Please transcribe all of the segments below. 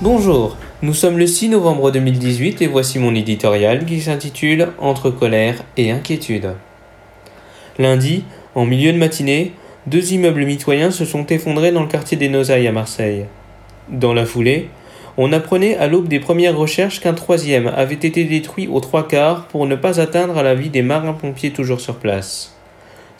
Bonjour, nous sommes le 6 novembre 2018 et voici mon éditorial qui s'intitule Entre colère et inquiétude. Lundi, en milieu de matinée, deux immeubles mitoyens se sont effondrés dans le quartier des Nosailles à Marseille. Dans la foulée, on apprenait à l'aube des premières recherches qu'un troisième avait été détruit aux trois quarts pour ne pas atteindre à la vie des marins-pompiers toujours sur place.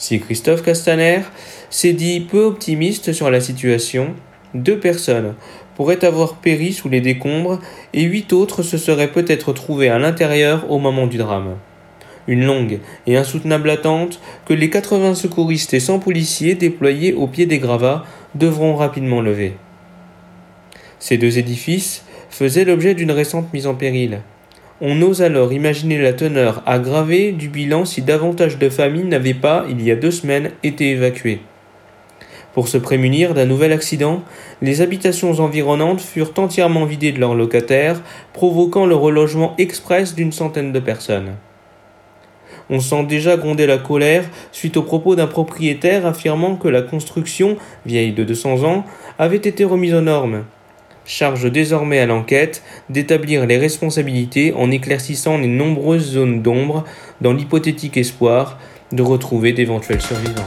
Si Christophe Castaner s'est dit peu optimiste sur la situation, deux personnes pourraient avoir péri sous les décombres et huit autres se seraient peut-être trouvées à l'intérieur au moment du drame. Une longue et insoutenable attente que les 80 secouristes et 100 policiers déployés au pied des gravats devront rapidement lever. Ces deux édifices faisaient l'objet d'une récente mise en péril. On ose alors imaginer la teneur aggravée du bilan si davantage de familles n'avaient pas, il y a deux semaines, été évacuées. Pour se prémunir d'un nouvel accident, les habitations environnantes furent entièrement vidées de leurs locataires, provoquant le relogement express d'une centaine de personnes. On sent déjà gronder la colère suite aux propos d'un propriétaire affirmant que la construction, vieille de 200 ans, avait été remise aux normes charge désormais à l'enquête d'établir les responsabilités en éclaircissant les nombreuses zones d'ombre dans l'hypothétique espoir de retrouver d'éventuels survivants.